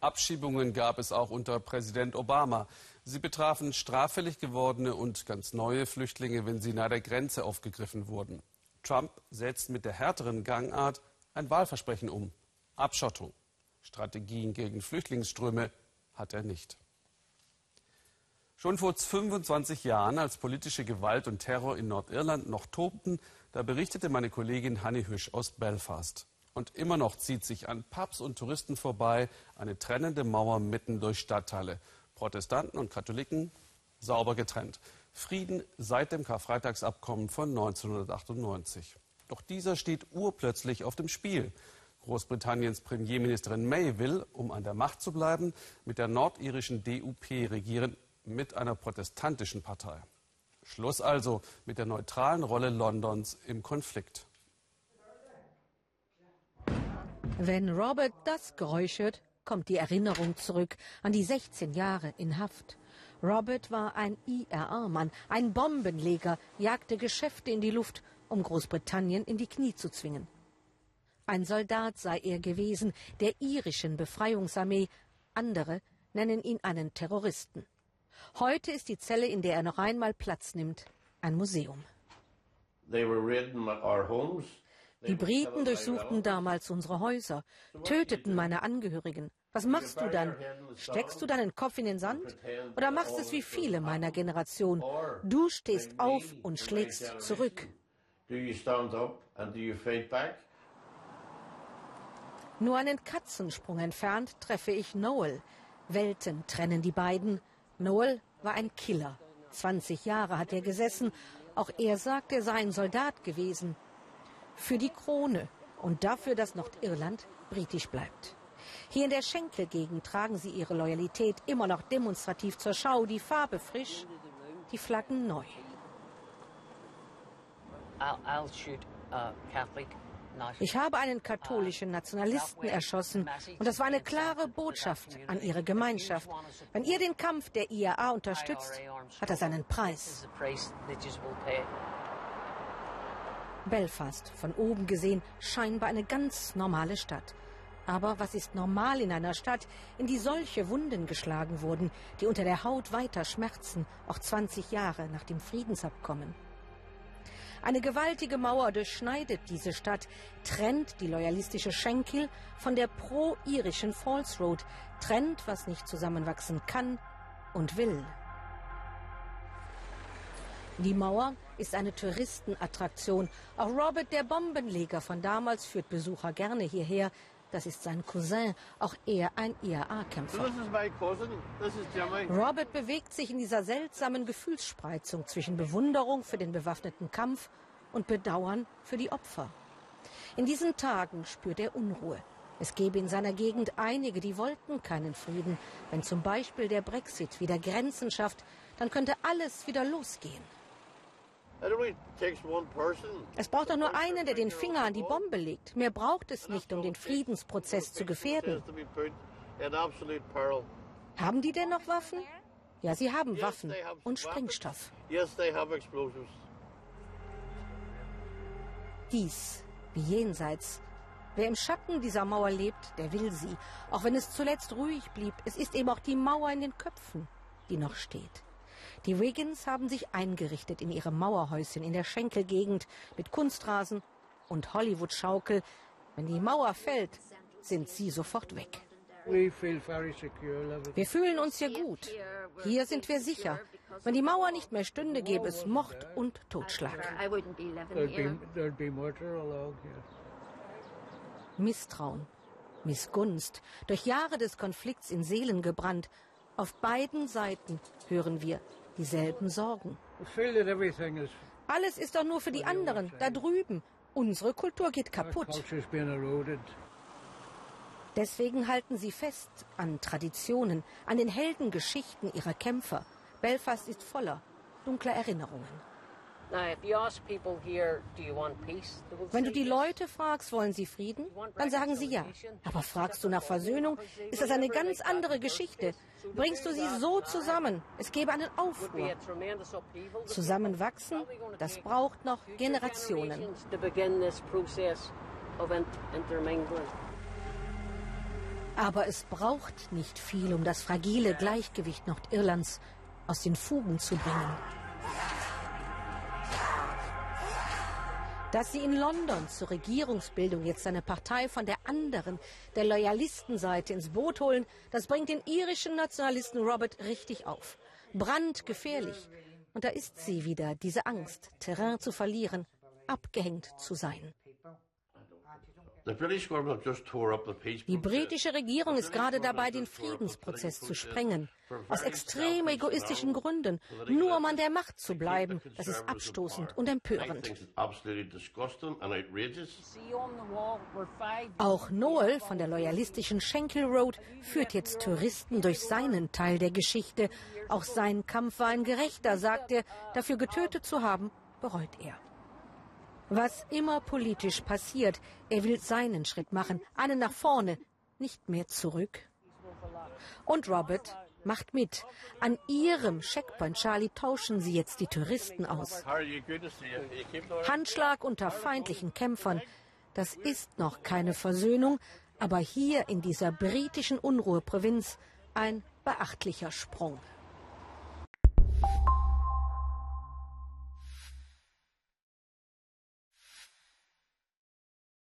Abschiebungen gab es auch unter Präsident Obama. Sie betrafen straffällig gewordene und ganz neue Flüchtlinge, wenn sie nahe der Grenze aufgegriffen wurden. Trump setzt mit der härteren Gangart ein Wahlversprechen um. Abschottung. Strategien gegen Flüchtlingsströme hat er nicht. Schon vor 25 Jahren, als politische Gewalt und Terror in Nordirland noch tobten, da berichtete meine Kollegin Hanni Hüsch aus Belfast. Und immer noch zieht sich an Pubs und Touristen vorbei eine trennende Mauer mitten durch Stadtteile. Protestanten und Katholiken sauber getrennt. Frieden seit dem Karfreitagsabkommen von 1998. Doch dieser steht urplötzlich auf dem Spiel. Großbritanniens Premierministerin May will, um an der Macht zu bleiben, mit der nordirischen DUP regieren, mit einer protestantischen Partei. Schluss also mit der neutralen Rolle Londons im Konflikt. Wenn Robert das Geräusch hört, kommt die Erinnerung zurück an die 16 Jahre in Haft. Robert war ein IRA-Mann, ein Bombenleger, jagte Geschäfte in die Luft, um Großbritannien in die Knie zu zwingen. Ein Soldat sei er gewesen, der irischen Befreiungsarmee. Andere nennen ihn einen Terroristen. Heute ist die Zelle, in der er noch einmal Platz nimmt, ein Museum. Die Briten durchsuchten damals unsere Häuser, töteten meine Angehörigen. Was machst du dann? Steckst du deinen Kopf in den Sand? Oder machst es wie viele meiner Generation? Du stehst auf und schlägst zurück. Nur einen Katzensprung entfernt treffe ich Noel. Welten trennen die beiden. Noel war ein Killer. 20 Jahre hat er gesessen. Auch er sagt, er sei ein Soldat gewesen. Für die Krone und dafür, dass Nordirland britisch bleibt. Hier in der Schenkelgegend tragen sie ihre Loyalität immer noch demonstrativ zur Schau. Die Farbe frisch, die Flaggen neu. Ich habe einen katholischen Nationalisten erschossen und das war eine klare Botschaft an Ihre Gemeinschaft. Wenn ihr den Kampf der IAA unterstützt, hat das einen Preis. Belfast, von oben gesehen, scheinbar eine ganz normale Stadt. Aber was ist normal in einer Stadt, in die solche Wunden geschlagen wurden, die unter der Haut weiter schmerzen, auch 20 Jahre nach dem Friedensabkommen? Eine gewaltige Mauer durchschneidet diese Stadt, trennt die loyalistische Schenkel von der pro-irischen Falls Road, trennt, was nicht zusammenwachsen kann und will. Die Mauer ist eine Touristenattraktion. Auch Robert, der Bombenleger von damals, führt Besucher gerne hierher. Das ist sein Cousin, auch er ein IAA-Kämpfer. Robert bewegt sich in dieser seltsamen Gefühlsspreizung zwischen Bewunderung für den bewaffneten Kampf und Bedauern für die Opfer. In diesen Tagen spürt er Unruhe. Es gäbe in seiner Gegend einige, die wollten keinen Frieden. Wenn zum Beispiel der Brexit wieder Grenzen schafft, dann könnte alles wieder losgehen. Es braucht doch nur einen, der den Finger an die Bombe legt. Mehr braucht es nicht, um den Friedensprozess zu gefährden. Haben die denn noch Waffen? Ja, sie haben Waffen und Sprengstoff. Dies, wie jenseits. Wer im Schatten dieser Mauer lebt, der will sie. Auch wenn es zuletzt ruhig blieb, es ist eben auch die Mauer in den Köpfen, die noch steht. Die Wiggins haben sich eingerichtet in ihre Mauerhäuschen in der Schenkelgegend mit Kunstrasen und Hollywood-Schaukel. Wenn die Mauer fällt, sind sie sofort weg. Wir fühlen uns hier gut. Hier sind wir sicher. Wenn die Mauer nicht mehr stünde, gäbe es Mord und Totschlag. Misstrauen, Missgunst, durch Jahre des Konflikts in Seelen gebrannt. Auf beiden Seiten hören wir dieselben Sorgen. Alles ist doch nur für die anderen, da drüben. Unsere Kultur geht kaputt. Deswegen halten sie fest an Traditionen, an den Heldengeschichten ihrer Kämpfer. Belfast ist voller dunkler Erinnerungen. Wenn du die Leute fragst, wollen sie Frieden, dann sagen sie ja. Aber fragst du nach Versöhnung, ist das eine ganz andere Geschichte. Bringst du sie so zusammen, es gäbe einen Aufruhr. Zusammenwachsen, das braucht noch Generationen. Aber es braucht nicht viel, um das fragile Gleichgewicht Nordirlands aus den Fugen zu bringen. Dass sie in London zur Regierungsbildung jetzt eine Partei von der anderen, der Loyalistenseite ins Boot holen, das bringt den irischen Nationalisten Robert richtig auf. Brandgefährlich. Und da ist sie wieder, diese Angst, Terrain zu verlieren, abgehängt zu sein. Die britische Regierung ist gerade dabei, den Friedensprozess zu sprengen. Aus extrem egoistischen Gründen. Nur um an der Macht zu bleiben. Das ist abstoßend und empörend. Auch Noel von der loyalistischen Schenkel Road führt jetzt Touristen durch seinen Teil der Geschichte. Auch sein Kampf war ein gerechter, sagt er. Dafür getötet zu haben, bereut er. Was immer politisch passiert, er will seinen Schritt machen, einen nach vorne, nicht mehr zurück. Und Robert macht mit. An ihrem Checkpoint Charlie tauschen sie jetzt die Touristen aus. Handschlag unter feindlichen Kämpfern. Das ist noch keine Versöhnung, aber hier in dieser britischen Unruheprovinz ein beachtlicher Sprung.